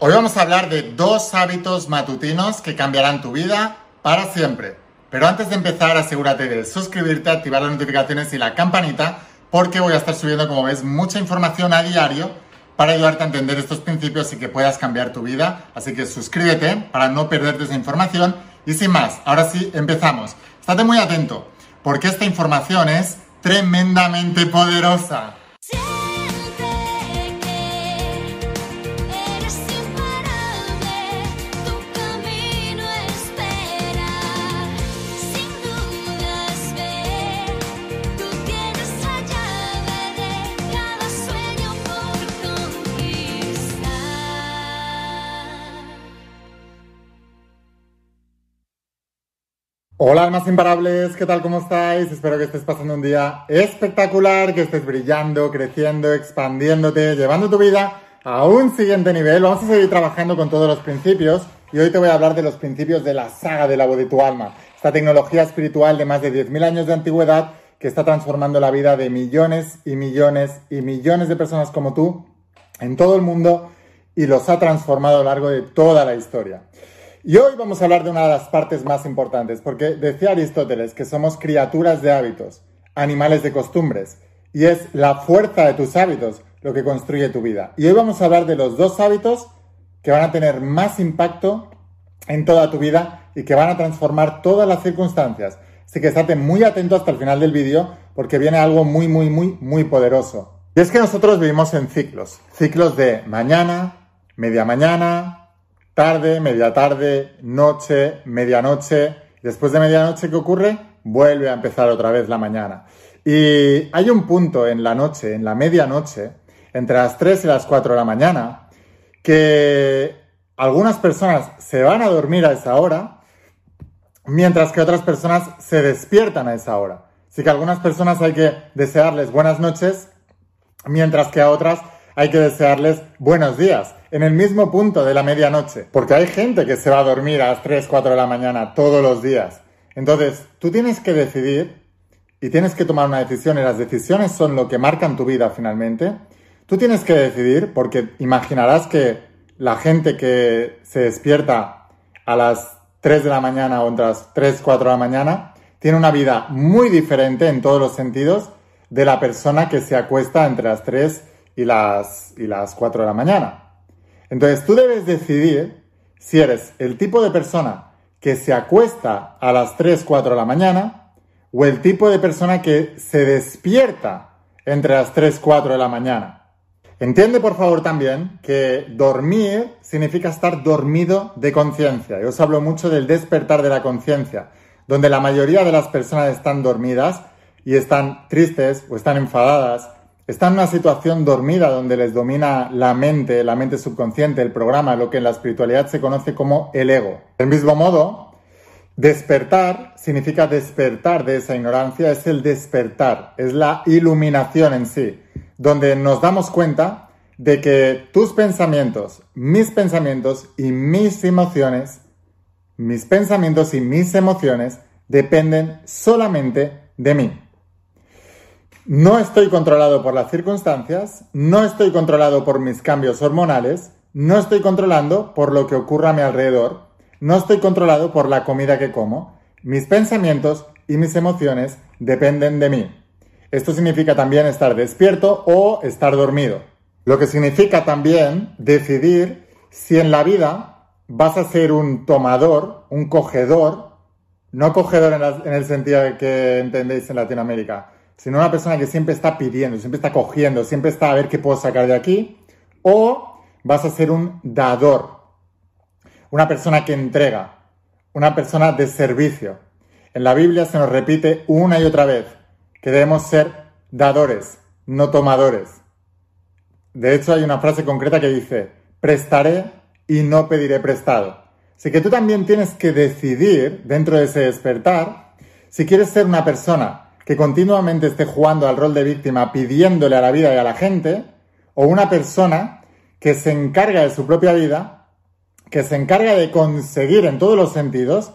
Hoy vamos a hablar de dos hábitos matutinos que cambiarán tu vida para siempre. Pero antes de empezar, asegúrate de suscribirte, activar las notificaciones y la campanita, porque voy a estar subiendo, como ves, mucha información a diario para ayudarte a entender estos principios y que puedas cambiar tu vida. Así que suscríbete para no perderte esa información. Y sin más, ahora sí, empezamos. Estate muy atento, porque esta información es tremendamente poderosa. Hola almas imparables, ¿qué tal? ¿Cómo estáis? Espero que estés pasando un día espectacular, que estés brillando, creciendo, expandiéndote, llevando tu vida a un siguiente nivel. Vamos a seguir trabajando con todos los principios y hoy te voy a hablar de los principios de la saga de la voz de tu alma, esta tecnología espiritual de más de 10.000 años de antigüedad que está transformando la vida de millones y millones y millones de personas como tú en todo el mundo y los ha transformado a lo largo de toda la historia. Y hoy vamos a hablar de una de las partes más importantes, porque decía Aristóteles que somos criaturas de hábitos, animales de costumbres, y es la fuerza de tus hábitos lo que construye tu vida. Y hoy vamos a hablar de los dos hábitos que van a tener más impacto en toda tu vida y que van a transformar todas las circunstancias. Así que estate muy atento hasta el final del vídeo porque viene algo muy, muy, muy, muy poderoso. Y es que nosotros vivimos en ciclos. Ciclos de mañana, media mañana, tarde, media tarde, noche, medianoche. Después de medianoche, ¿qué ocurre? Vuelve a empezar otra vez la mañana. Y hay un punto en la noche, en la medianoche, entre las 3 y las 4 de la mañana, que algunas personas se van a dormir a esa hora, mientras que otras personas se despiertan a esa hora. Así que a algunas personas hay que desearles buenas noches, mientras que a otras hay que desearles buenos días en el mismo punto de la medianoche, porque hay gente que se va a dormir a las 3, 4 de la mañana todos los días. Entonces, tú tienes que decidir y tienes que tomar una decisión y las decisiones son lo que marcan tu vida finalmente. Tú tienes que decidir porque imaginarás que la gente que se despierta a las 3 de la mañana o entre las 3, 4 de la mañana tiene una vida muy diferente en todos los sentidos de la persona que se acuesta entre las 3 y las, y las 4 de la mañana. Entonces tú debes decidir si eres el tipo de persona que se acuesta a las 3, 4 de la mañana o el tipo de persona que se despierta entre las 3, 4 de la mañana. Entiende por favor también que dormir significa estar dormido de conciencia. Yo os hablo mucho del despertar de la conciencia, donde la mayoría de las personas están dormidas y están tristes o están enfadadas están en una situación dormida donde les domina la mente, la mente subconsciente, el programa, lo que en la espiritualidad se conoce como el ego. Del mismo modo, despertar significa despertar de esa ignorancia, es el despertar, es la iluminación en sí, donde nos damos cuenta de que tus pensamientos, mis pensamientos y mis emociones, mis pensamientos y mis emociones dependen solamente de mí. No estoy controlado por las circunstancias, no estoy controlado por mis cambios hormonales, no estoy controlando por lo que ocurra a mi alrededor, no estoy controlado por la comida que como. Mis pensamientos y mis emociones dependen de mí. Esto significa también estar despierto o estar dormido. Lo que significa también decidir si en la vida vas a ser un tomador, un cogedor, no cogedor en, el sentido que entendéis en Latinoamérica, sino una persona que siempre está pidiendo, siempre está cogiendo, siempre está a ver qué puedo sacar de aquí, o vas a ser un dador, una persona que entrega, una persona de servicio. En la Biblia se nos repite una y otra vez que debemos ser dadores, no tomadores. De hecho, hay una frase concreta que dice, prestaré y no pediré prestado. Así que tú también tienes que decidir, dentro de ese despertar, si quieres ser una persona que continuamente esté jugando al rol de víctima pidiéndole a la vida y a la gente, o una persona que se encarga de su propia vida, que se encarga de conseguir en todos los sentidos,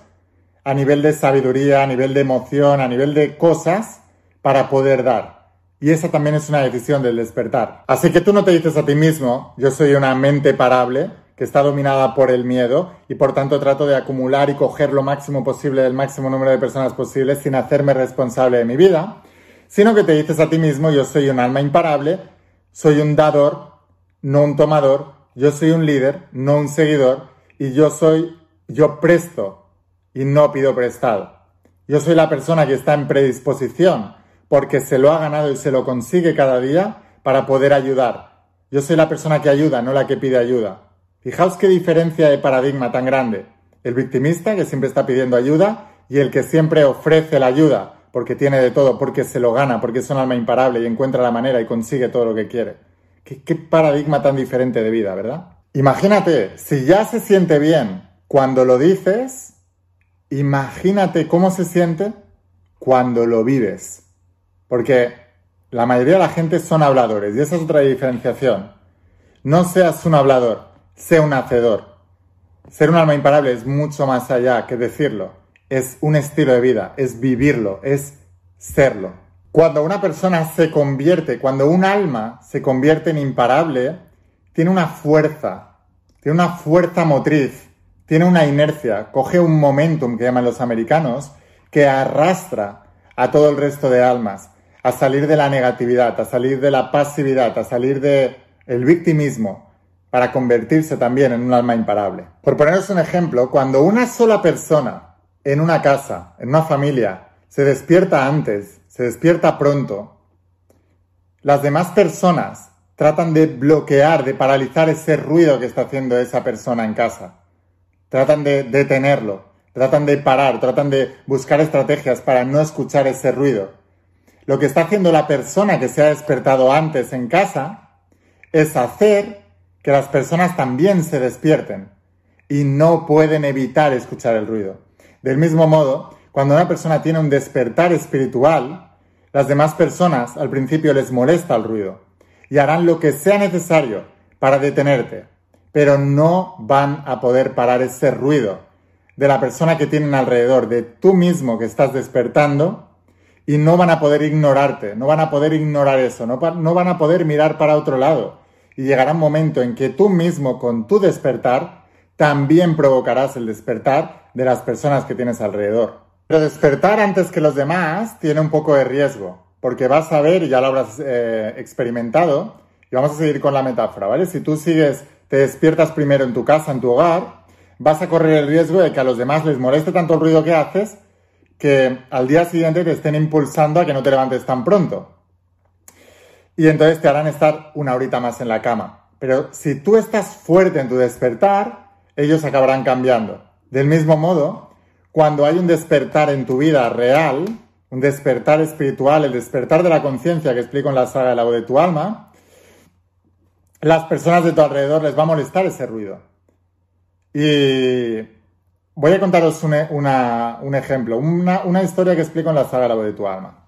a nivel de sabiduría, a nivel de emoción, a nivel de cosas, para poder dar. Y esa también es una decisión del despertar. Así que tú no te dices a ti mismo, yo soy una mente parable, que está dominada por el miedo y por tanto trato de acumular y coger lo máximo posible del máximo número de personas posibles sin hacerme responsable de mi vida, sino que te dices a ti mismo yo soy un alma imparable, soy un dador, no un tomador, yo soy un líder, no un seguidor y yo soy, yo presto y no pido prestado. Yo soy la persona que está en predisposición porque se lo ha ganado y se lo consigue cada día para poder ayudar. Yo soy la persona que ayuda, no la que pide ayuda. Fijaos qué diferencia de paradigma tan grande. El victimista que siempre está pidiendo ayuda y el que siempre ofrece la ayuda porque tiene de todo, porque se lo gana, porque es un alma imparable y encuentra la manera y consigue todo lo que quiere. Qué, qué paradigma tan diferente de vida, ¿verdad? Imagínate, si ya se siente bien cuando lo dices, imagínate cómo se siente cuando lo vives. Porque la mayoría de la gente son habladores y esa es otra diferenciación. No seas un hablador, sé un hacedor. Ser un alma imparable es mucho más allá que decirlo. Es un estilo de vida, es vivirlo, es serlo. Cuando una persona se convierte, cuando un alma se convierte en imparable, tiene una fuerza, tiene una fuerza motriz, tiene una inercia, coge un momentum que llaman los americanos, que arrastra a todo el resto de almas a salir de la negatividad, a salir de la pasividad, a salir del el victimismo, para convertirse también en un alma imparable. Por poneros un ejemplo, cuando una sola persona en una casa, en una familia, se despierta antes, se despierta pronto, las demás personas tratan de bloquear, de paralizar ese ruido que está haciendo esa persona en casa. Tratan de detenerlo, tratan de parar, tratan de buscar estrategias para no escuchar ese ruido. Lo que está haciendo la persona que se ha despertado antes en casa es hacer que las personas también se despierten y no pueden evitar escuchar el ruido. Del mismo modo, cuando una persona tiene un despertar espiritual, las demás personas al principio les molesta el ruido y harán lo que sea necesario para detenerte, pero no van a poder parar ese ruido de la persona que tienen alrededor, de tú mismo que estás despertando, y no van a poder ignorarte, no van a poder ignorar eso, no, no van a poder mirar para otro lado y llegará un momento en que tú mismo con tu despertar también provocarás el despertar de las personas que tienes alrededor. Pero despertar antes que los demás tiene un poco de riesgo, porque vas a ver, y ya lo habrás eh, experimentado, y vamos a seguir con la metáfora, ¿vale? Si tú sigues, te despiertas primero en tu casa, en tu hogar, vas a correr el riesgo de que a los demás les moleste tanto el ruido que haces que al día siguiente te estén impulsando a que no te levantes tan pronto y entonces te harán estar una horita más en la cama. Pero si tú estás fuerte en tu despertar, ellos acabarán cambiando. Del mismo modo, cuando hay un despertar en tu vida real, un despertar espiritual, el despertar de la conciencia que explico en la saga de la voz de tu alma, las personas de tu alrededor les va a molestar ese ruido. Y voy a contaros un, ejemplo, una, una historia que explico en la saga de la voz de tu alma.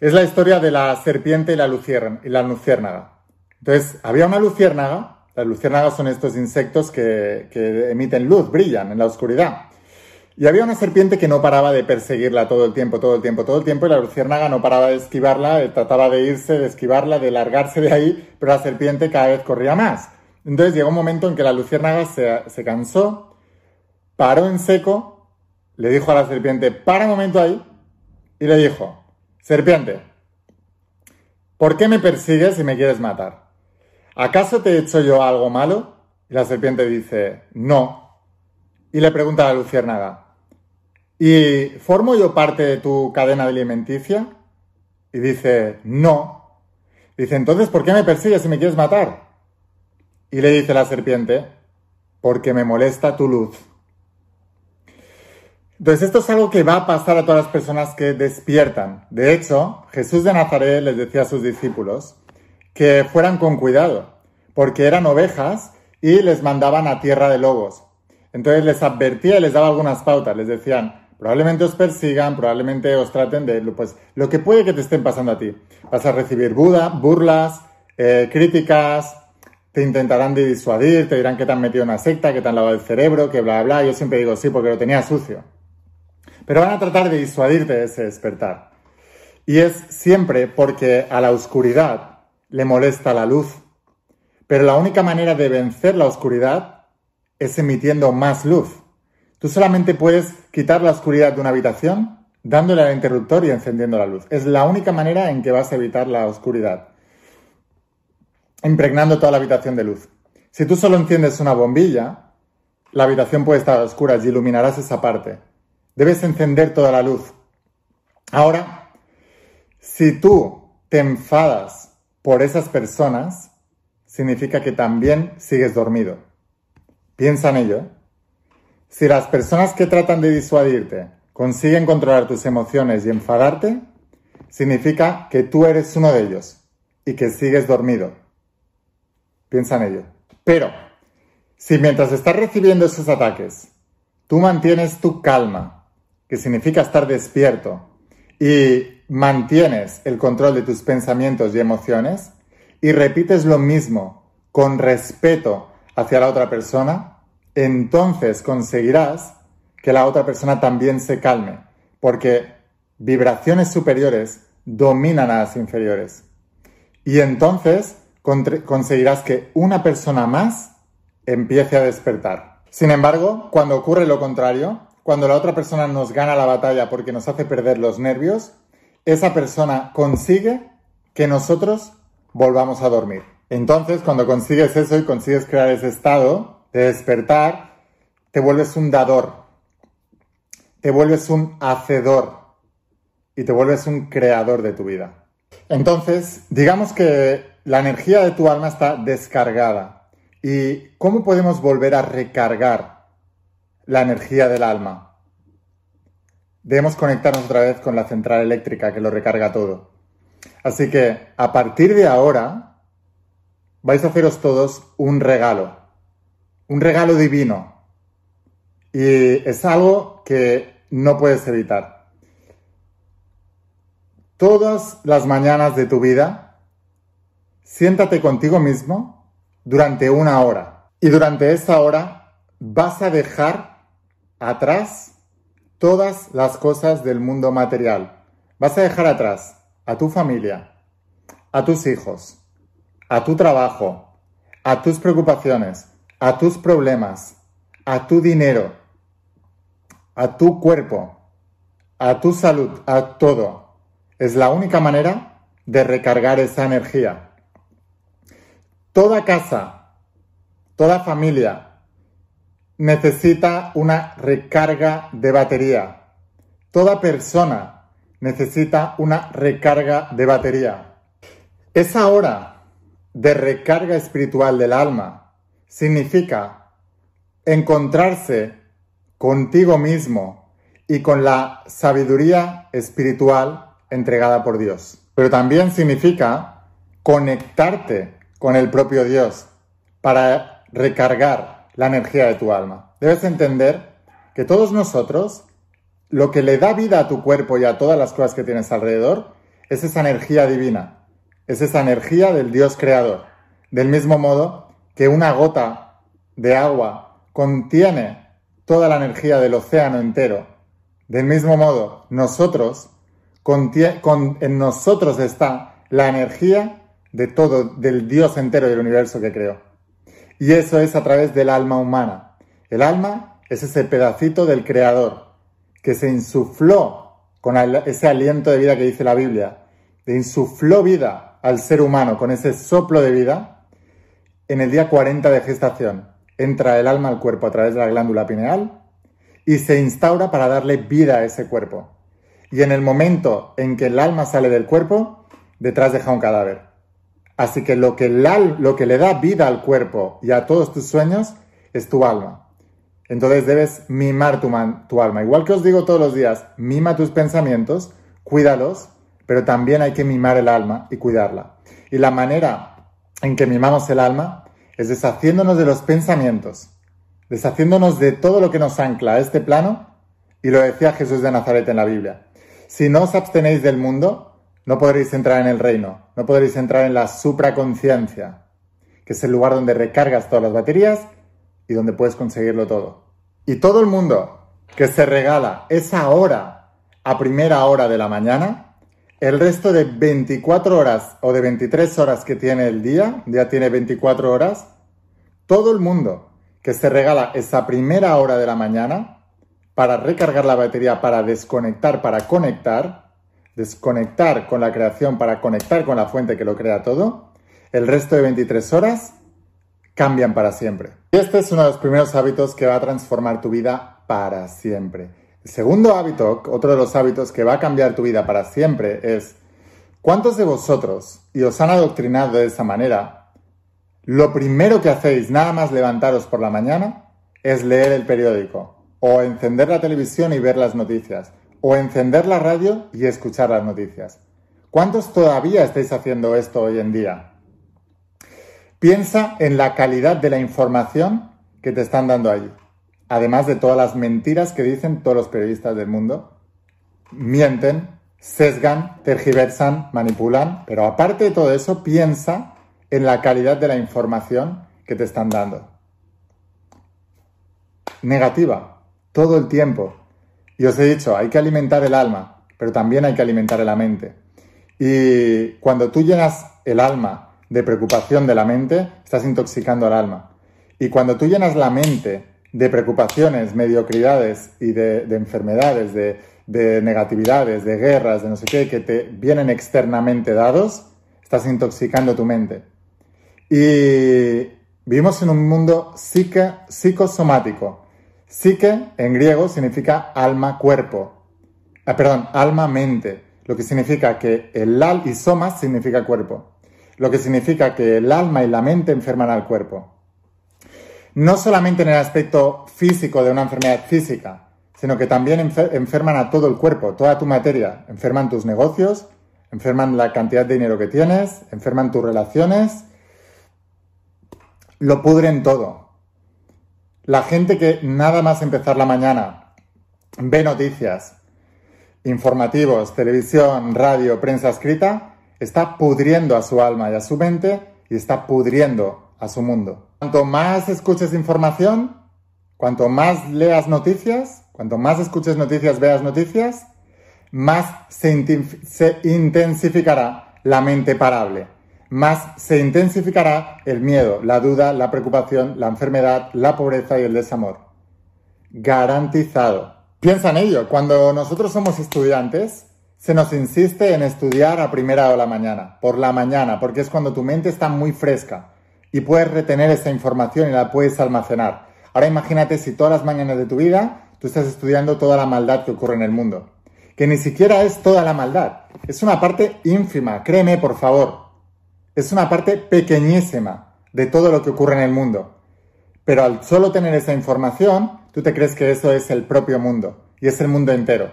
Es la historia de la serpiente y la, luciérnaga. Entonces, había una luciérnaga. Las luciérnagas son estos insectos que, emiten luz, brillan en la oscuridad. Y había una serpiente que no paraba de perseguirla todo el tiempo, todo el tiempo, todo el tiempo, y la luciérnaga no paraba de esquivarla, trataba de irse, de esquivarla, de largarse de ahí, pero la serpiente cada vez corría más. Entonces llegó un momento en que la luciérnaga se, se cansó, paró en seco, le dijo a la serpiente, para un momento ahí, y le dijo, Serpiente, ¿por qué me persigues y me quieres matar? ¿Acaso te he hecho yo algo malo? Y la serpiente dice, no. Y le pregunta a la luciérnaga, ¿y formo yo parte de tu cadena alimenticia? Y dice, no. Dice, entonces, ¿por qué me persigues y me quieres matar? Y le dice la serpiente, porque me molesta tu luz. Entonces esto es algo que va a pasar a todas las personas que despiertan. De hecho, Jesús de Nazaret les decía a sus discípulos que fueran con cuidado, porque eran ovejas y les mandaban a tierra de lobos. Entonces les advertía y les daba algunas pautas, les decían, probablemente os persigan, probablemente os traten de, pues, lo que puede que te estén pasando a ti. Vas a recibir buda, burlas, eh, críticas, te intentarán disuadir, te dirán que te han metido en una secta, que te han lavado el cerebro, que bla, bla. Yo siempre digo sí porque lo tenía sucio pero van a tratar de disuadirte de ese despertar. Y es siempre porque a la oscuridad le molesta la luz. Pero la única manera de vencer la oscuridad es emitiendo más luz. Tú solamente puedes quitar la oscuridad de una habitación dándole al interruptor y encendiendo la luz. Es la única manera en que vas a evitar la oscuridad. Impregnando toda la habitación de luz. Si tú solo enciendes una bombilla, la habitación puede estar a oscuras y iluminarás esa parte. Debes encender toda la luz. Ahora, si tú te enfadas por esas personas, significa que también sigues dormido. Piensa en ello. Si las personas que tratan de disuadirte consiguen controlar tus emociones y enfadarte, significa que tú eres uno de ellos y que sigues dormido. Piensa en ello. Pero, si mientras estás recibiendo esos ataques, tú mantienes tu calma, que significa estar despierto, y mantienes el control de tus pensamientos y emociones, y repites lo mismo con respeto hacia la otra persona, entonces conseguirás que la otra persona también se calme, porque vibraciones superiores dominan a las inferiores. Y entonces conseguirás que una persona más empiece a despertar. Sin embargo, cuando ocurre lo contrario, cuando la otra persona nos gana la batalla porque nos hace perder los nervios, esa persona consigue que nosotros volvamos a dormir. Entonces, cuando consigues eso y consigues crear ese estado de despertar, te vuelves un dador, te vuelves un hacedor y te vuelves un creador de tu vida. Entonces, digamos que la energía de tu alma está descargada. ¿Y cómo podemos volver a recargar la energía del alma? Debemos conectarnos otra vez con la central eléctrica que lo recarga todo. Así que a partir de ahora vais a haceros todos un regalo, un regalo divino, y es algo que no puedes evitar. Todas las mañanas de tu vida, siéntate contigo mismo durante una hora. Y durante esa hora vas a dejar atrás todas las cosas del mundo material. Vas a dejar atrás a tu familia, a tus hijos, a tu trabajo, a tus preocupaciones, a tus problemas, a tu dinero, a tu cuerpo, a tu salud, a todo. Es la única manera de recargar esa energía. Toda casa, toda familia necesita una recarga de batería. Toda persona necesita una recarga de batería. Esa hora de recarga espiritual del alma significa encontrarse contigo mismo y con la sabiduría espiritual entregada por Dios. Pero también significa conectarte con el propio Dios para recargar la energía de tu alma. Debes entender que todos nosotros, lo que le da vida a tu cuerpo y a todas las cosas que tienes alrededor, es esa energía divina, es esa energía del Dios creador. Del mismo modo que una gota de agua contiene toda la energía del océano entero. Del mismo modo, nosotros, en nosotros está la energía de todo, del Dios entero del universo que creó. Y eso es a través del alma humana. El alma es ese pedacito del Creador que se insufló con ese aliento de vida que dice la Biblia, de insufló vida al ser humano con ese soplo de vida en el día 40 de gestación entra el alma al cuerpo a través de la glándula pineal y se instaura para darle vida a ese cuerpo. Y en el momento en que el alma sale del cuerpo, detrás deja un cadáver. Así que lo que, lo que le da vida al cuerpo y a todos tus sueños es tu alma. Entonces debes mimar tu, tu alma. Igual que os digo todos los días, mima tus pensamientos, cuídalos, pero también hay que mimar el alma y cuidarla. Y la manera en que mimamos el alma es deshaciéndonos de los pensamientos, deshaciéndonos de todo lo que nos ancla a este plano, y lo decía Jesús de Nazaret en la Biblia. Si no os abstenéis del mundo, no podréis entrar en el reino, no podréis entrar en la supraconciencia, que es el lugar donde recargas todas las baterías y donde puedes conseguirlo todo. Y todo el mundo que se regala esa hora a primera hora de la mañana, el resto de 24 horas o de 23 horas que tiene el día, ya tiene 24 horas, todo el mundo que se regala esa primera hora de la mañana para recargar la batería, para desconectar, para conectar, desconectar con la creación, para conectar con la fuente que lo crea todo, el resto de 23 horas cambian para siempre. Y este es uno de los primeros hábitos que va a transformar tu vida para siempre. El segundo hábito, otro de los hábitos que va a cambiar tu vida para siempre es, ¿cuántos de vosotros, y os han adoctrinado de esa manera, lo primero que hacéis nada más levantaros por la mañana es leer el periódico, o encender la televisión y ver las noticias, o encender la radio y escuchar las noticias? ¿Cuántos todavía estáis haciendo esto hoy en día? Piensa en la calidad de la información que te están dando allí. Además de todas las mentiras que dicen todos los periodistas del mundo. Mienten, sesgan, tergiversan, manipulan. Pero aparte de todo eso, piensa en la calidad de la información que te están dando. Negativa, todo el tiempo. Y os he dicho, hay que alimentar el alma, pero también hay que alimentar la mente. Y cuando tú llenas el alma de preocupación de la mente, estás intoxicando al alma. Y cuando tú llenas la mente de preocupaciones, mediocridades y de, enfermedades, de, de, negatividades, de guerras, de no sé qué, que te vienen externamente dados, estás intoxicando tu mente. Y vivimos en un mundo psicosomático. Psique en griego significa alma, cuerpo. Ah, perdón, alma, mente. Lo que significa que el al y somas significa cuerpo lo que significa que el alma y la mente enferman al cuerpo. No solamente en el aspecto físico de una enfermedad física, sino que también enferman a todo el cuerpo, toda tu materia. Enferman tus negocios, enferman la cantidad de dinero que tienes, enferman tus relaciones, lo pudren todo. La gente que nada más empezar la mañana ve noticias, informativos, televisión, radio, prensa escrita, está pudriendo a su alma y a su mente y está pudriendo a su mundo. Cuanto más escuches información, cuanto más leas noticias, cuanto más escuches noticias, veas noticias, más se, intensificará la mente parable, más se intensificará el miedo, la duda, la preocupación, la enfermedad, la pobreza y el desamor. Garantizado. Piensa en ello, cuando nosotros somos estudiantes, se nos insiste en estudiar a primera hora de la mañana, por la mañana, porque es cuando tu mente está muy fresca y puedes retener esa información y la puedes almacenar. Ahora imagínate si todas las mañanas de tu vida tú estás estudiando toda la maldad que ocurre en el mundo, que ni siquiera es toda la maldad, es una parte ínfima, créeme por favor, es una parte pequeñísima de todo lo que ocurre en el mundo. Pero al solo tener esa información, tú te crees que eso es el propio mundo y es el mundo entero.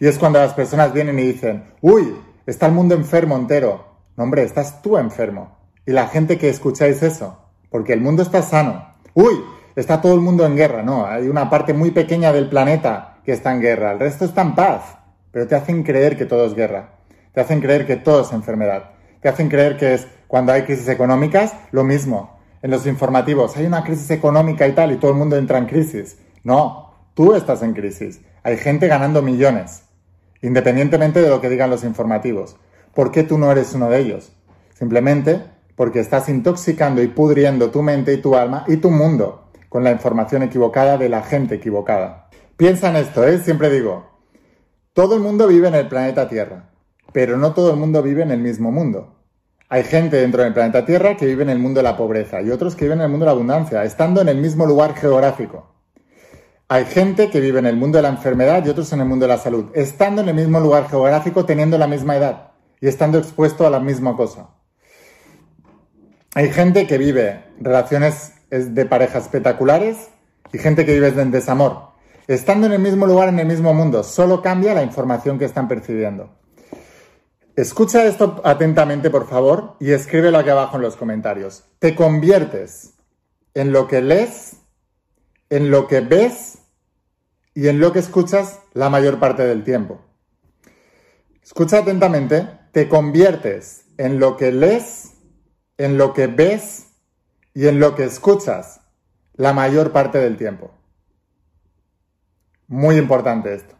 Y es cuando las personas vienen y dicen, uy, está el mundo enfermo entero. No, hombre, estás tú enfermo. Y la gente que escucháis eso, porque el mundo está sano. Uy, está todo el mundo en guerra. No, hay una parte muy pequeña del planeta que está en guerra. El resto está en paz. Pero te hacen creer que todo es guerra. Te hacen creer que todo es enfermedad. Te hacen creer que es cuando hay crisis económicas, lo mismo. En los informativos, hay una crisis económica y tal, y todo el mundo entra en crisis. No, tú estás en crisis. Hay gente ganando millones independientemente de lo que digan los informativos. ¿Por qué tú no eres uno de ellos? Simplemente porque estás intoxicando y pudriendo tu mente y tu alma y tu mundo con la información equivocada de la gente equivocada. Piensa en esto, ¿eh? Siempre digo, todo el mundo vive en el planeta Tierra, pero no todo el mundo vive en el mismo mundo. Hay gente dentro del planeta Tierra que vive en el mundo de la pobreza y otros que viven en el mundo de la abundancia, estando en el mismo lugar geográfico. Hay gente que vive en el mundo de la enfermedad y otros en el mundo de la salud, estando en el mismo lugar geográfico, teniendo la misma edad y estando expuesto a la misma cosa. Hay gente que vive relaciones de pareja espectaculares y gente que vive en desamor. Estando en el mismo lugar, en el mismo mundo, solo cambia la información que están percibiendo. Escucha esto atentamente, por favor, y escríbelo aquí abajo en los comentarios. Te conviertes en lo que lees en lo que ves y en lo que escuchas la mayor parte del tiempo. Escucha atentamente, te conviertes en lo que lees, en lo que ves y en lo que escuchas la mayor parte del tiempo. Muy importante esto.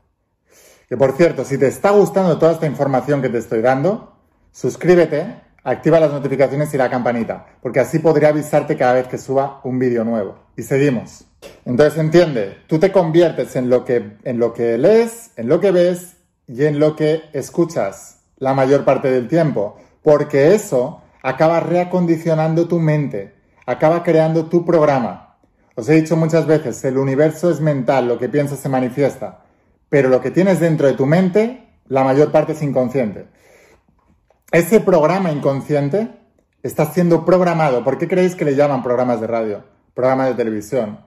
Que por cierto, si te está gustando toda esta información que te estoy dando, suscríbete, activa las notificaciones y la campanita, porque así podré avisarte cada vez que suba un vídeo nuevo. Y seguimos. Entonces entiende, tú te conviertes en lo que, en lo que lees, en lo que ves y en lo que escuchas la mayor parte del tiempo, porque eso acaba reacondicionando tu mente, acaba creando tu programa. Os he dicho muchas veces, el universo es mental, lo que piensas se manifiesta, pero lo que tienes dentro de tu mente, la mayor parte es inconsciente. Ese programa inconsciente está siendo programado. ¿Por qué creéis que le llaman programas de radio, programas de televisión?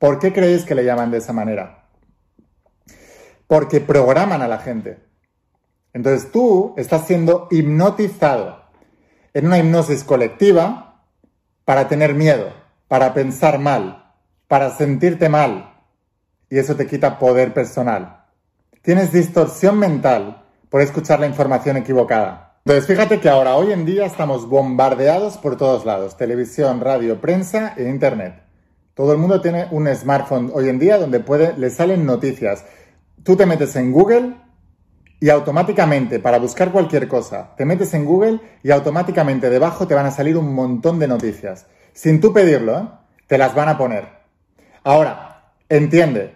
¿Por qué creéis que le llaman de esa manera? Porque programan a la gente. Entonces tú estás siendo hipnotizado en una hipnosis colectiva para tener miedo, para pensar mal, para sentirte mal. Y eso te quita poder personal. Tienes distorsión mental por escuchar la información equivocada. Entonces fíjate que ahora, hoy en día, estamos bombardeados por todos lados. Televisión, radio, prensa e internet. Todo el mundo tiene un smartphone hoy en día donde puede, le salen noticias. Tú te metes en Google y automáticamente, para buscar cualquier cosa, te metes en Google y automáticamente debajo te van a salir un montón de noticias. Sin tú pedirlo, ¿eh? te las van a poner. Ahora, entiende,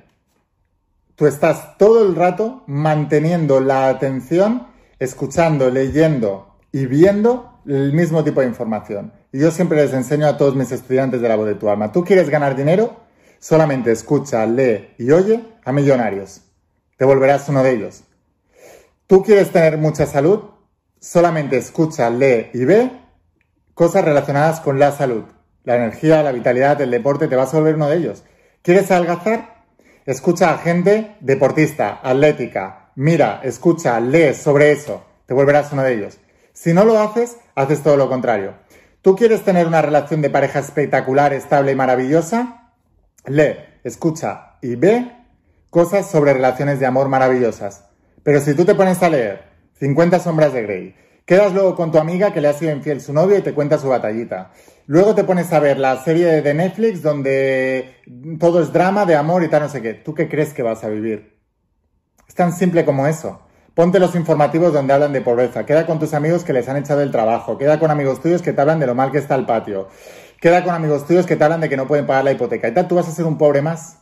tú estás todo el rato manteniendo la atención, escuchando, leyendo y viendo el mismo tipo de información. Y yo siempre les enseño a todos mis estudiantes de la voz de tu alma, ¿tú quieres ganar dinero? Solamente escucha, lee y oye a millonarios. Te volverás uno de ellos. ¿Tú quieres tener mucha salud? Solamente escucha, lee y ve cosas relacionadas con la salud. La energía, la vitalidad, el deporte, te vas a volver uno de ellos. ¿Quieres adelgazar? Escucha a gente deportista, atlética. Mira, escucha, lee sobre eso. Te volverás uno de ellos. Si no lo haces, haces todo lo contrario. ¿Tú quieres tener una relación de pareja espectacular, estable y maravillosa? Lee, escucha y ve cosas sobre relaciones de amor maravillosas. Pero si tú te pones a leer 50 sombras de Grey, quedas luego con tu amiga que le ha sido infiel su novio y te cuenta su batallita. Luego te pones a ver la serie de Netflix donde todo es drama, de amor y tal, no sé qué. ¿Tú qué crees que vas a vivir? Es tan simple como eso. Ponte los informativos donde hablan de pobreza. Queda con tus amigos que les han echado el trabajo. Queda con amigos tuyos que te hablan de lo mal que está el patio. Queda con amigos tuyos que te hablan de que no pueden pagar la hipoteca. Y tal, tú vas a ser un pobre más.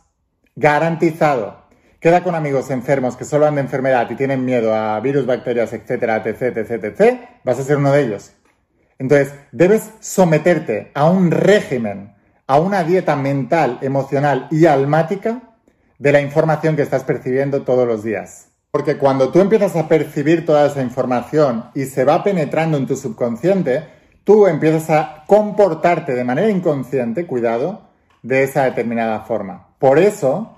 Garantizado. Queda con amigos enfermos que solo han de enfermedad y tienen miedo a virus, bacterias, etcétera, etc, etc, etc, vas a ser uno de ellos. Entonces, debes someterte a un régimen, a una dieta mental, emocional y almática de la información que estás percibiendo todos los días. Porque cuando tú empiezas a percibir toda esa información y se va penetrando en tu subconsciente, tú empiezas a comportarte de manera inconsciente, cuidado, de esa determinada forma. Por eso,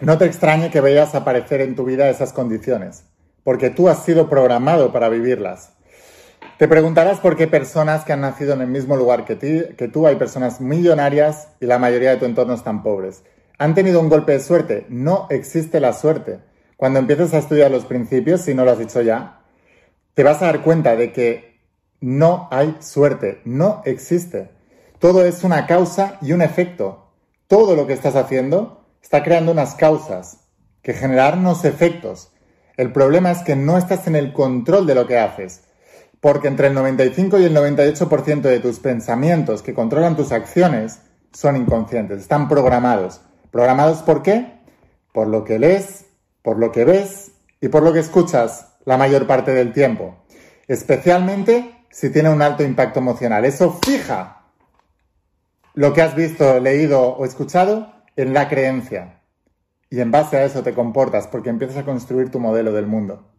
no te extrañe que veas aparecer en tu vida esas condiciones, porque tú has sido programado para vivirlas. Te preguntarás por qué personas que han nacido en el mismo lugar que, tú, hay personas millonarias y la mayoría de tu entorno están pobres. ¿Han tenido un golpe de suerte? No existe la suerte. Cuando empieces a estudiar los principios, si no lo has dicho ya, te vas a dar cuenta de que no hay suerte, no existe. Todo es una causa y un efecto. Todo lo que estás haciendo está creando unas causas que generan unos efectos. El problema es que no estás en el control de lo que haces, porque entre el 95 y el 98% de tus pensamientos que controlan tus acciones son inconscientes, están programados. ¿Programados por qué? Por lo que lees, por lo que ves y por lo que escuchas la mayor parte del tiempo. Especialmente si tiene un alto impacto emocional. Eso fija lo que has visto, leído o escuchado en la creencia. Y en base a eso te comportas porque empiezas a construir tu modelo del mundo.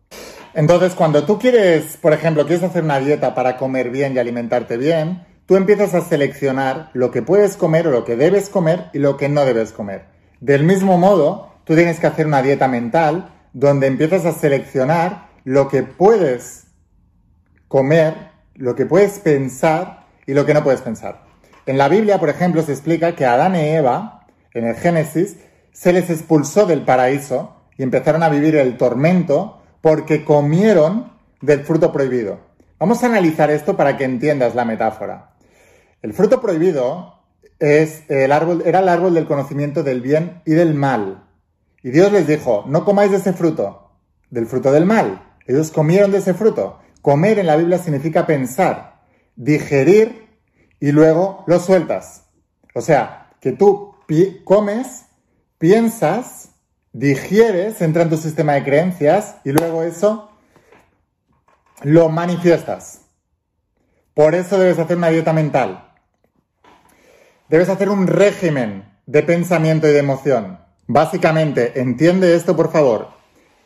Entonces, cuando tú quieres, por ejemplo, quieres hacer una dieta para comer bien y alimentarte bien, tú empiezas a seleccionar lo que puedes comer o lo que debes comer y lo que no debes comer. Del mismo modo, tú tienes que hacer una dieta mental donde empiezas a seleccionar lo que puedes comer, lo que puedes pensar y lo que no puedes pensar. En la Biblia, por ejemplo, se explica que Adán y Eva en el Génesis, se les expulsó del paraíso y empezaron a vivir el tormento porque comieron del fruto prohibido. Vamos a analizar esto para que entiendas la metáfora. El fruto prohibido es el árbol, era el árbol del conocimiento del bien y del mal. Y Dios les dijo, no comáis de ese fruto, del fruto del mal. Ellos comieron de ese fruto. Comer en la Biblia significa pensar, digerir y luego lo sueltas. O sea, que tú comes, piensas, digieres, entra en tu sistema de creencias y luego eso lo manifiestas. Por eso debes hacer una dieta mental. Debes hacer un régimen de pensamiento y de emoción. Básicamente, entiende esto por favor.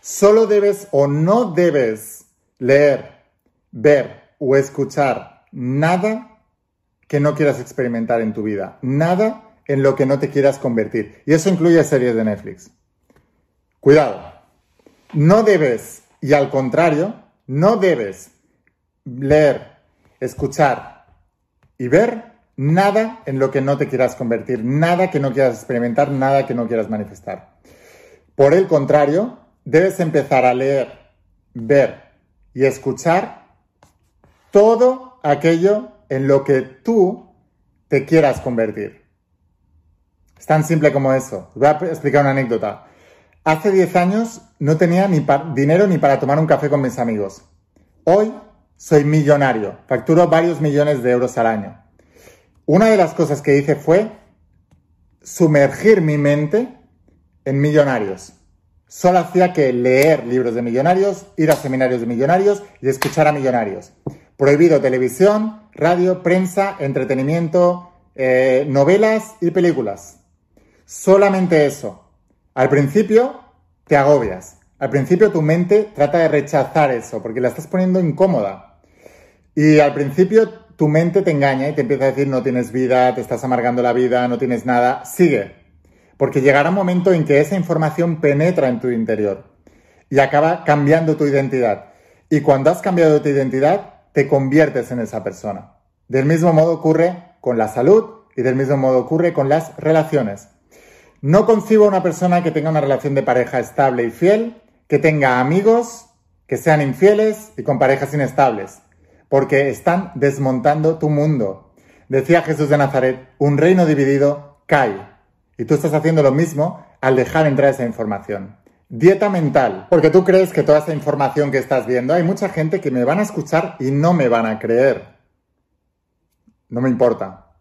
Solo debes o no debes leer, ver o escuchar nada que no quieras experimentar en tu vida. Nada en lo que no te quieras convertir. Y eso incluye series de Netflix. Cuidado. No debes, y al contrario, no debes leer, escuchar y ver nada en lo que no te quieras convertir, nada que no quieras experimentar, nada que no quieras manifestar. Por el contrario, debes empezar a leer, ver y escuchar todo aquello en lo que tú te quieras convertir. Es tan simple como eso. Voy a explicar una anécdota. Hace 10 años no tenía ni dinero ni para tomar un café con mis amigos. Hoy soy millonario, facturo varios millones de euros al año. Una de las cosas que hice fue sumergir mi mente en millonarios. Solo hacía que leer libros de millonarios, ir a seminarios de millonarios y escuchar a millonarios. Prohibido televisión, radio, prensa, entretenimiento, eh, novelas y películas. Solamente eso. Al principio te agobias. Al principio tu mente trata de rechazar eso porque la estás poniendo incómoda. Y al principio tu mente te engaña y te empieza a decir no tienes vida, te estás amargando la vida, no tienes nada. Sigue. Porque llegará un momento en que esa información penetra en tu interior y acaba cambiando tu identidad. Y cuando has cambiado tu identidad, te conviertes en esa persona. Del mismo modo ocurre con la salud y del mismo modo ocurre con las relaciones. No concibo una persona que tenga una relación de pareja estable y fiel, que tenga amigos que sean infieles y con parejas inestables, porque están desmontando tu mundo. Decía Jesús de Nazaret, un reino dividido cae. Y tú estás haciendo lo mismo al dejar entrar esa información. Dieta mental, porque tú crees que toda esa información que estás viendo, hay mucha gente que me van a escuchar y no me van a creer. No me importa.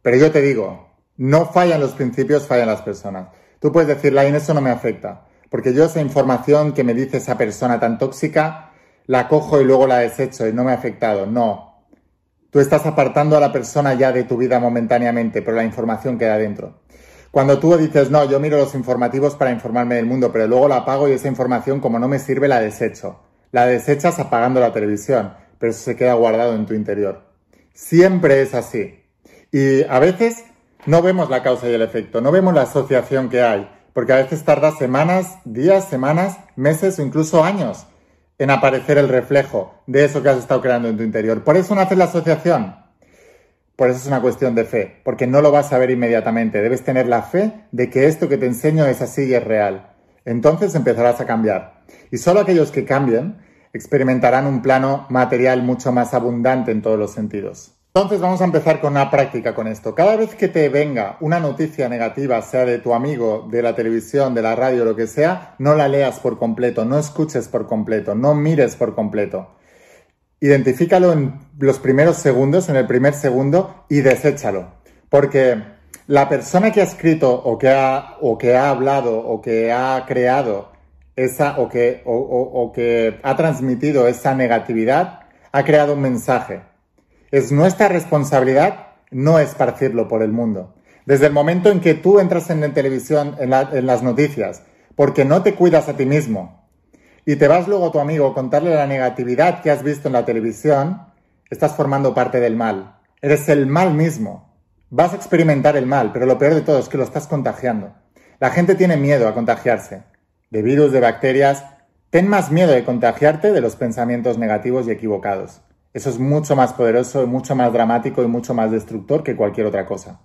Pero yo te digo, no fallan los principios, fallan las personas. Tú puedes decirle, en eso no me afecta, porque yo esa información que me dice esa persona tan tóxica, la cojo y luego la desecho y no me ha afectado. No. Tú estás apartando a la persona ya de tu vida momentáneamente, pero la información queda dentro. Cuando tú dices, no, yo miro los informativos para informarme del mundo, pero luego la apago y esa información como no me sirve la desecho. La desechas apagando la televisión, pero eso se queda guardado en tu interior. Siempre es así. Y a veces no vemos la causa y el efecto, no vemos la asociación que hay, porque a veces tarda semanas, días, semanas, meses o incluso años en aparecer el reflejo de eso que has estado creando en tu interior. Por eso no la asociación. Por eso es una cuestión de fe, porque no lo vas a ver inmediatamente. Debes tener la fe de que esto que te enseño es así y es real. Entonces empezarás a cambiar. Y solo aquellos que cambien experimentarán un plano material mucho más abundante en todos los sentidos. Entonces vamos a empezar con una práctica con esto. Cada vez que te venga una noticia negativa, sea de tu amigo, de la televisión, de la radio, lo que sea, no la leas por completo, no escuches por completo, no mires por completo. Identifícalo en los primeros segundos, en el primer segundo, y deséchalo. Porque la persona que ha escrito o que ha, o que ha hablado o que ha creado esa o que, o que ha transmitido esa negatividad ha creado un mensaje es nuestra responsabilidad no esparcirlo por el mundo. Desde el momento en que tú entras en la televisión, en, las noticias, porque no te cuidas a ti mismo, y te vas luego a tu amigo a contarle la negatividad que has visto en la televisión, estás formando parte del mal. Eres el mal mismo. Vas a experimentar el mal, pero lo peor de todo es que lo estás contagiando. La gente tiene miedo a contagiarse. De virus, de bacterias. Ten más miedo de contagiarte de los pensamientos negativos y equivocados. Eso es mucho más poderoso, mucho más dramático y mucho más destructor que cualquier otra cosa.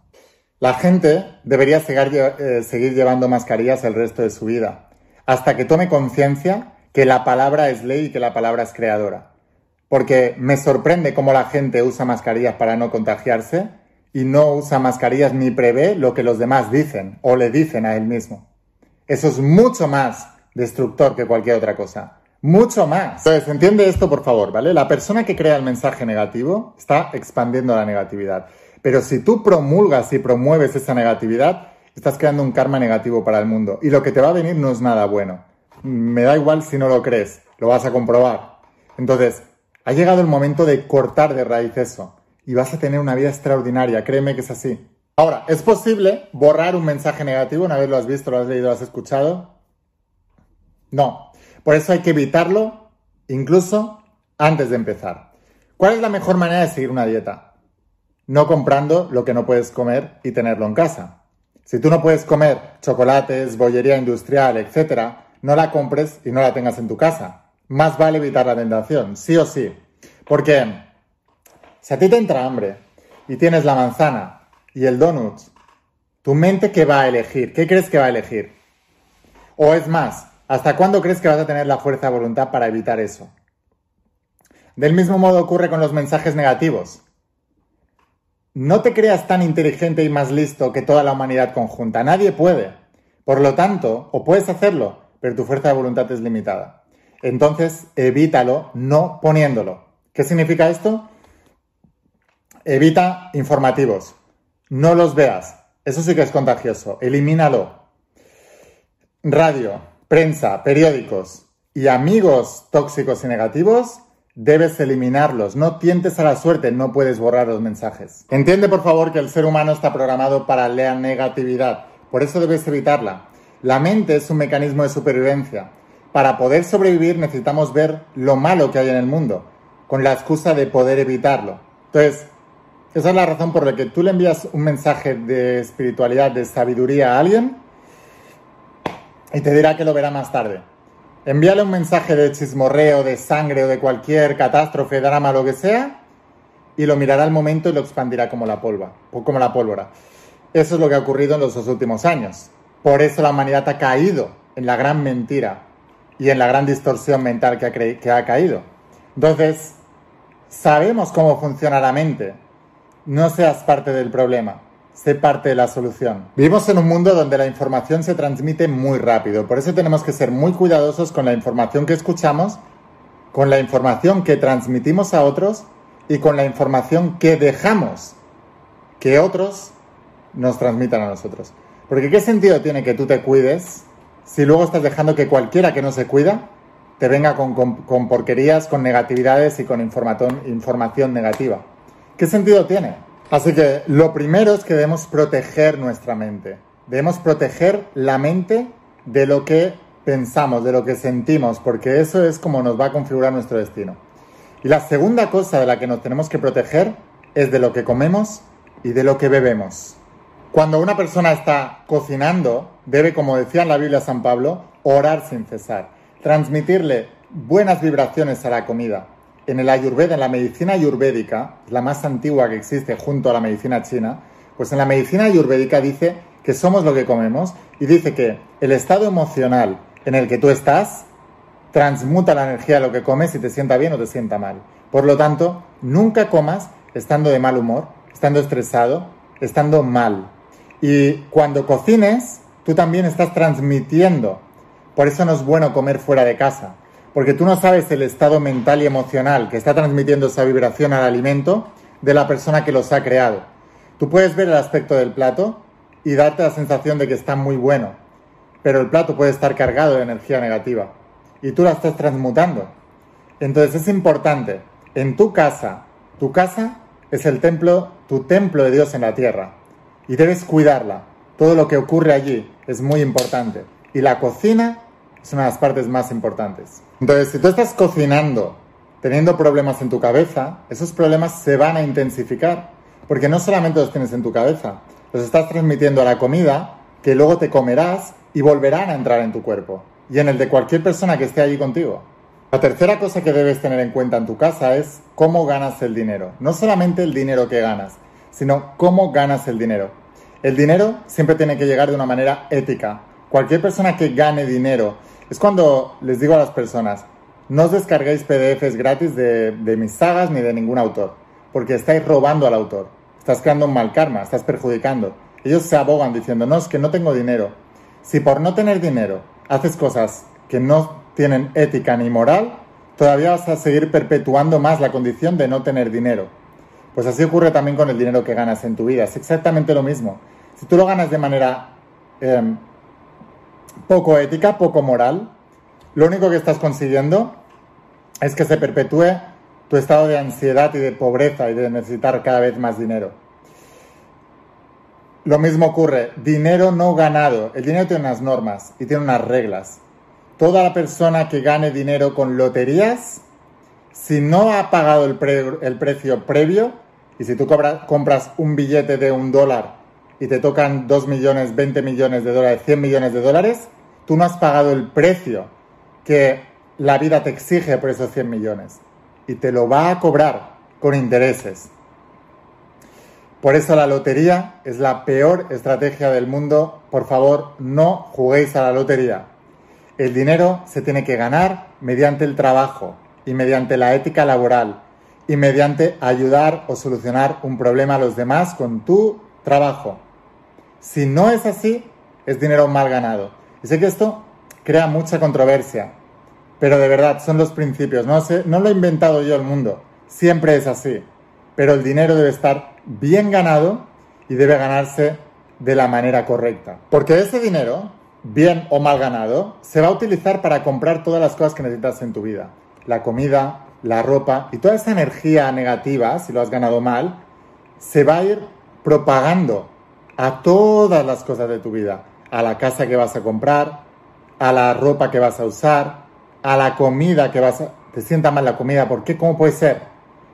La gente debería eh, seguir, llevando mascarillas el resto de su vida, hasta que tome conciencia que la palabra es ley y que la palabra es creadora. Porque me sorprende cómo la gente usa mascarillas para no contagiarse y no usa mascarillas ni prevé lo que los demás dicen o le dicen a él mismo. Eso es mucho más destructor que cualquier otra cosa. Mucho más. Entonces, entiende esto, por favor, ¿vale? La persona que crea el mensaje negativo está expandiendo la negatividad. Pero si tú promulgas y promueves esa negatividad, estás creando un karma negativo para el mundo. Y lo que te va a venir no es nada bueno. Me da igual si no lo crees, lo vas a comprobar. Entonces, ha llegado el momento de cortar de raíz eso. Y vas a tener una vida extraordinaria, créeme que es así. Ahora, ¿es posible borrar un mensaje negativo una vez lo has visto, lo has leído, lo has escuchado? No. Por eso hay que evitarlo incluso antes de empezar. ¿Cuál es la mejor manera de seguir una dieta? No comprando lo que no puedes comer y tenerlo en casa. Si tú no puedes comer chocolates, bollería industrial, etc., no la compres y no la tengas en tu casa. Más vale evitar la tentación, sí o sí. Porque si a ti te entra hambre y tienes la manzana y el donut, tu mente qué va a elegir? ¿Qué crees que va a elegir? O es más, ¿hasta cuándo crees que vas a tener la fuerza de voluntad para evitar eso? Del mismo modo ocurre con los mensajes negativos. No te creas tan inteligente y más listo que toda la humanidad conjunta. Nadie puede. Por lo tanto, o puedes hacerlo, pero tu fuerza de voluntad es limitada. Entonces, evítalo no poniéndolo. ¿Qué significa esto? Evita informativos. No los veas. Eso sí que es contagioso. Elimínalo. Radio, prensa, periódicos y amigos tóxicos y negativos Debes eliminarlos, no tientes a la suerte, no puedes borrar los mensajes. Entiende por favor que el ser humano está programado para la negatividad, por eso debes evitarla. La mente es un mecanismo de supervivencia. Para poder sobrevivir necesitamos ver lo malo que hay en el mundo, con la excusa de poder evitarlo. Entonces, esa es la razón por la que tú le envías un mensaje de espiritualidad, de sabiduría a alguien y te dirá que lo verá más tarde. Envíale un mensaje de chismorreo, de sangre o de cualquier catástrofe, drama, lo que sea, y lo mirará al momento y lo expandirá como la, polva, como la pólvora. Eso es lo que ha ocurrido en los dos últimos años. Por eso la humanidad ha caído en la gran mentira y en la gran distorsión mental que ha, que ha caído. Entonces, sabemos cómo funciona la mente. No seas parte del problema sé parte de la solución. Vivimos en un mundo donde la información se transmite muy rápido, por eso tenemos que ser muy cuidadosos con la información que escuchamos, con la información que transmitimos a otros y con la información que dejamos que otros nos transmitan a nosotros. Porque ¿qué sentido tiene que tú te cuides si luego estás dejando que cualquiera que no se cuida te venga con, porquerías, con negatividades y con información negativa? ¿Qué sentido tiene? Así que lo primero es que debemos proteger nuestra mente. Debemos proteger la mente de lo que pensamos, de lo que sentimos, porque eso es como nos va a configurar nuestro destino. Y la segunda cosa de la que nos tenemos que proteger es de lo que comemos y de lo que bebemos. Cuando una persona está cocinando, debe, como decía en la Biblia San Pablo, orar sin cesar, transmitirle buenas vibraciones a la comida, en el ayurveda, en la medicina ayurvédica, la más antigua que existe junto a la medicina china, pues en la medicina ayurvédica dice que somos lo que comemos y dice que el estado emocional en el que tú estás transmuta la energía de lo que comes y te sienta bien o te sienta mal. Por lo tanto, nunca comas estando de mal humor, estando estresado, estando mal. Y cuando cocines, tú también estás transmitiendo. Por eso no es bueno comer fuera de casa porque tú no sabes el estado mental y emocional que está transmitiendo esa vibración al alimento de la persona que los ha creado. Tú puedes ver el aspecto del plato y darte la sensación de que está muy bueno, pero el plato puede estar cargado de energía negativa y tú la estás transmutando. Entonces es importante, en tu casa, tu casa es el templo, tu templo de Dios en la tierra y debes cuidarla. Todo lo que ocurre allí es muy importante y la cocina es una de las partes más importantes. Entonces, si tú estás cocinando teniendo problemas en tu cabeza, esos problemas se van a intensificar, porque no solamente los tienes en tu cabeza, los estás transmitiendo a la comida que luego te comerás y volverán a entrar en tu cuerpo y en el de cualquier persona que esté allí contigo. La tercera cosa que debes tener en cuenta en tu casa es cómo ganas el dinero. No solamente el dinero que ganas, sino cómo ganas el dinero. El dinero siempre tiene que llegar de una manera ética. Cualquier persona que gane dinero es cuando les digo a las personas, no os descarguéis PDFs gratis de, mis sagas ni de ningún autor, porque estáis robando al autor, estás creando un mal karma, estás perjudicando. Ellos se abogan diciendo, no, es que no tengo dinero. Si por no tener dinero haces cosas que no tienen ética ni moral, todavía vas a seguir perpetuando más la condición de no tener dinero. Pues así ocurre también con el dinero que ganas en tu vida. Es exactamente lo mismo. Si tú lo ganas de manera em, poco ética, poco moral, lo único que estás consiguiendo es que se perpetúe tu estado de ansiedad y de pobreza y de necesitar cada vez más dinero. Lo mismo ocurre, dinero no ganado. El dinero tiene unas normas y tiene unas reglas. Toda la persona que gane dinero con loterías, si no ha pagado el, el precio previo, y si tú compras un billete de un dólar y te tocan 2 millones, 20 millones de dólares, 100 millones de dólares, tú no has pagado el precio que la vida te exige por esos 100 millones. Y te lo va a cobrar con intereses. Por eso la lotería es la peor estrategia del mundo. Por favor, no juguéis a la lotería. El dinero se tiene que ganar mediante el trabajo y mediante la ética laboral y mediante ayudar o solucionar un problema a los demás con tu trabajo. Si no es así, es dinero mal ganado. Y sé que esto crea mucha controversia, pero de verdad son los principios. No, sé, no lo he inventado yo el mundo, siempre es así. Pero el dinero debe estar bien ganado y debe ganarse de la manera correcta. Porque ese dinero, bien o mal ganado, se va a utilizar para comprar todas las cosas que necesitas en tu vida. La comida, la ropa y toda esa energía negativa, si lo has ganado mal, se va a ir propagando a todas las cosas de tu vida, a la casa que vas a comprar, a la ropa que vas a usar, a la comida que vas a... Te sienta mal la comida, ¿por qué? ¿Cómo puede ser?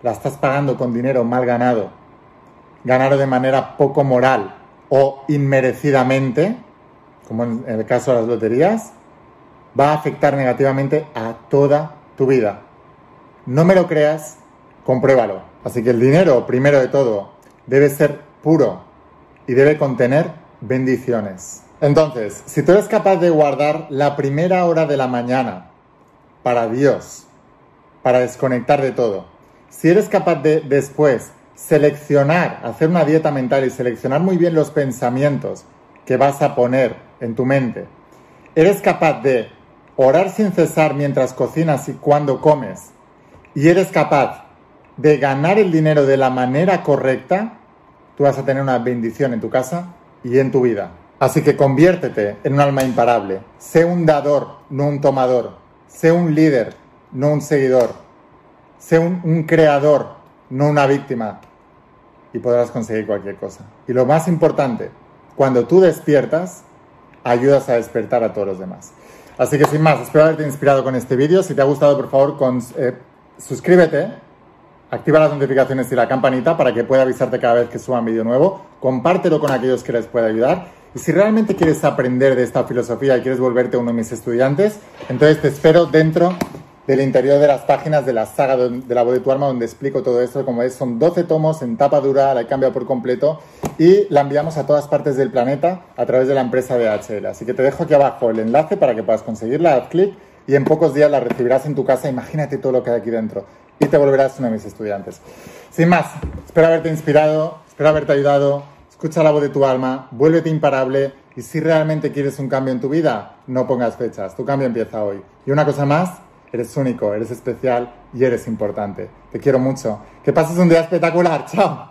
La estás pagando con dinero mal ganado, ganado de manera poco moral o inmerecidamente, como en el caso de las loterías, va a afectar negativamente a toda tu vida. No me lo creas, compruébalo. Así que el dinero, primero de todo, debe ser puro y debe contener bendiciones. Entonces, si tú eres capaz de guardar la primera hora de la mañana para Dios, para desconectar de todo, si eres capaz de después seleccionar, hacer una dieta mental y seleccionar muy bien los pensamientos que vas a poner en tu mente, eres capaz de orar sin cesar mientras cocinas y cuando comes, y eres capaz de ganar el dinero de la manera correcta, tú vas a tener una bendición en tu casa y en tu vida. Así que conviértete en un alma imparable. Sé un dador, no un tomador. Sé un líder, no un seguidor. Sé un, creador, no una víctima. Y podrás conseguir cualquier cosa. Y lo más importante, cuando tú despiertas, ayudas a despertar a todos los demás. Así que sin más, espero haberte inspirado con este vídeo. Si te ha gustado, por favor, eh, suscríbete, activa las notificaciones y la campanita para que pueda avisarte cada vez que suba un vídeo nuevo, compártelo con aquellos que les pueda ayudar. Y si realmente quieres aprender de esta filosofía y quieres volverte uno de mis estudiantes, entonces te espero dentro del interior de las páginas de la saga de la voz de tu alma donde explico todo esto, como es, son 12 tomos en tapa dura, la he cambiado por completo y la enviamos a todas partes del planeta a través de la empresa DHL. Así que te dejo aquí abajo el enlace para que puedas conseguirla, haz clic y en pocos días la recibirás en tu casa. Imagínate todo lo que hay aquí dentro y te volverás uno de mis estudiantes. Sin más, espero haberte inspirado, espero haberte ayudado. Escucha la voz de tu alma, vuélvete imparable y si realmente quieres un cambio en tu vida, no pongas fechas. Tu cambio empieza hoy. Y una cosa más, eres único, eres especial y eres importante. Te quiero mucho. Que pases un día espectacular. Chao.